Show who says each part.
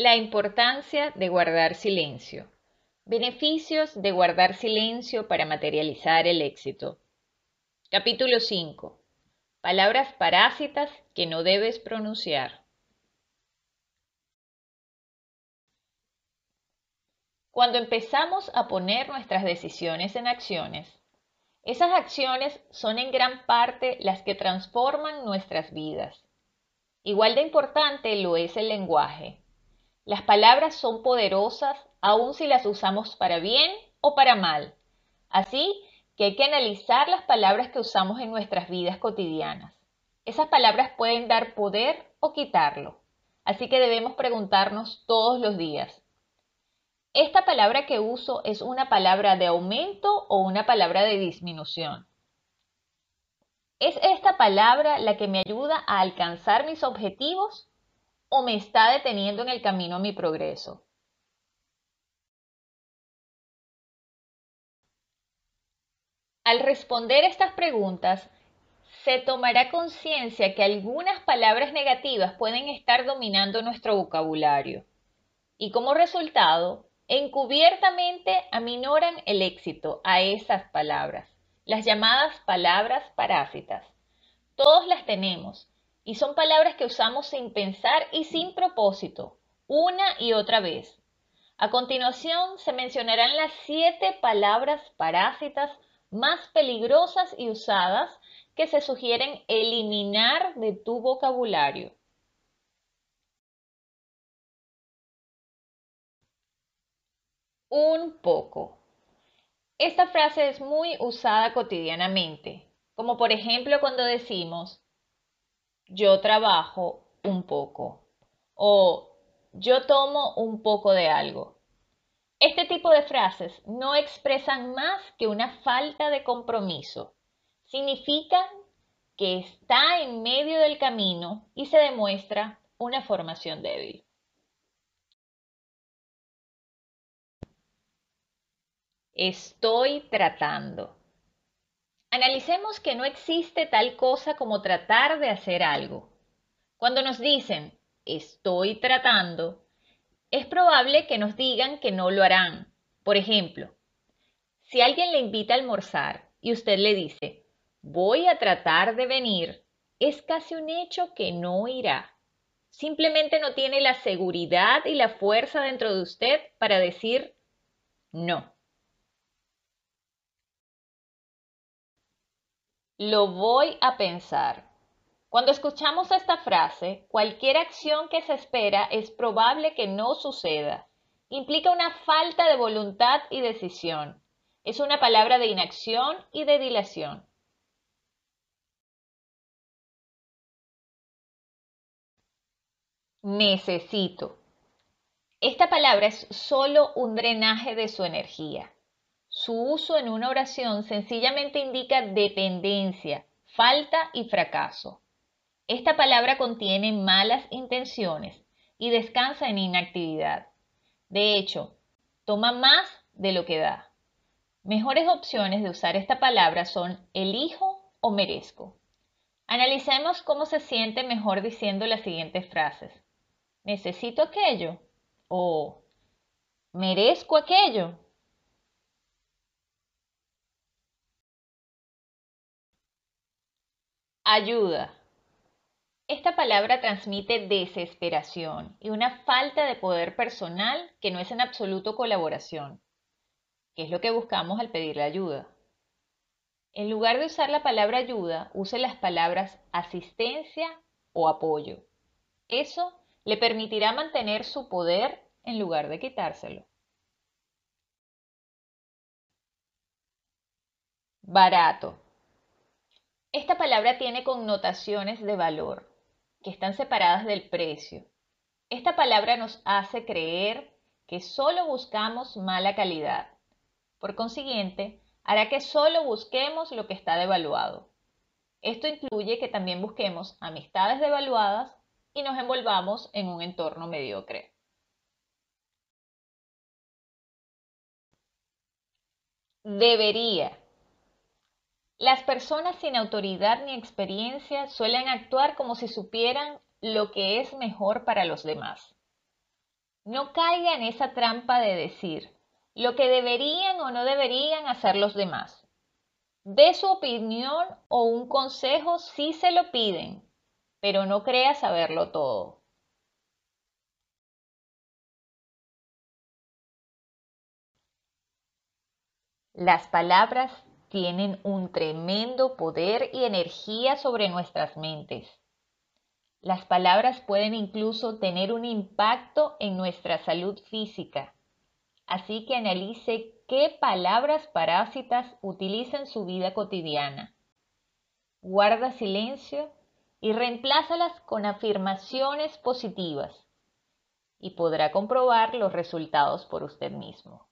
Speaker 1: La importancia de guardar silencio. Beneficios de guardar silencio para materializar el éxito. Capítulo 5. Palabras parásitas que no debes pronunciar. Cuando empezamos a poner nuestras decisiones en acciones, esas acciones son en gran parte las que transforman nuestras vidas. Igual de importante lo es el lenguaje. Las palabras son poderosas aun si las usamos para bien o para mal. Así que hay que analizar las palabras que usamos en nuestras vidas cotidianas. Esas palabras pueden dar poder o quitarlo. Así que debemos preguntarnos todos los días, ¿esta palabra que uso es una palabra de aumento o una palabra de disminución? ¿Es esta palabra la que me ayuda a alcanzar mis objetivos o me está deteniendo en el camino a mi progreso? Al responder estas preguntas, se tomará conciencia que algunas palabras negativas pueden estar dominando nuestro vocabulario y como resultado, encubiertamente aminoran el éxito a esas palabras, las llamadas palabras parásitas. Todos las tenemos y son palabras que usamos sin pensar y sin propósito, una y otra vez. A continuación se mencionarán las siete palabras parásitas más peligrosas y usadas que se sugieren eliminar de tu vocabulario. Un poco. Esta frase es muy usada cotidianamente, como por ejemplo cuando decimos yo trabajo un poco o yo tomo un poco de algo. Este tipo de frases no expresan más que una falta de compromiso. Significan que está en medio del camino y se demuestra una formación débil. Estoy tratando. Analicemos que no existe tal cosa como tratar de hacer algo. Cuando nos dicen estoy tratando, es probable que nos digan que no lo harán. Por ejemplo, si alguien le invita a almorzar y usted le dice voy a tratar de venir, es casi un hecho que no irá. Simplemente no tiene la seguridad y la fuerza dentro de usted para decir no. Lo voy a pensar. Cuando escuchamos esta frase, cualquier acción que se espera es probable que no suceda. Implica una falta de voluntad y decisión. Es una palabra de inacción y de dilación. Necesito. Esta palabra es solo un drenaje de su energía. Su uso en una oración sencillamente indica dependencia, falta y fracaso. Esta palabra contiene malas intenciones y descansa en inactividad. De hecho, toma más de lo que da. Mejores opciones de usar esta palabra son elijo o merezco. Analicemos cómo se siente mejor diciendo las siguientes frases. Necesito aquello o merezco aquello. Ayuda. Esta palabra transmite desesperación y una falta de poder personal que no es en absoluto colaboración, que es lo que buscamos al pedirle ayuda. En lugar de usar la palabra ayuda, use las palabras asistencia o apoyo. Eso le permitirá mantener su poder en lugar de quitárselo. Barato. Esta palabra tiene connotaciones de valor, que están separadas del precio. Esta palabra nos hace creer que solo buscamos mala calidad. Por consiguiente, hará que solo busquemos lo que está devaluado. Esto incluye que también busquemos amistades devaluadas y nos envolvamos en un entorno mediocre. Debería. Las personas sin autoridad ni experiencia suelen actuar como si supieran lo que es mejor para los demás. No caiga en esa trampa de decir lo que deberían o no deberían hacer los demás. Dé su opinión o un consejo si se lo piden, pero no crea saberlo todo. Las palabras tienen un tremendo poder y energía sobre nuestras mentes. Las palabras pueden incluso tener un impacto en nuestra salud física. Así que analice qué palabras parásitas utiliza en su vida cotidiana. Guarda silencio y reemplázalas con afirmaciones positivas y podrá comprobar los resultados por usted mismo.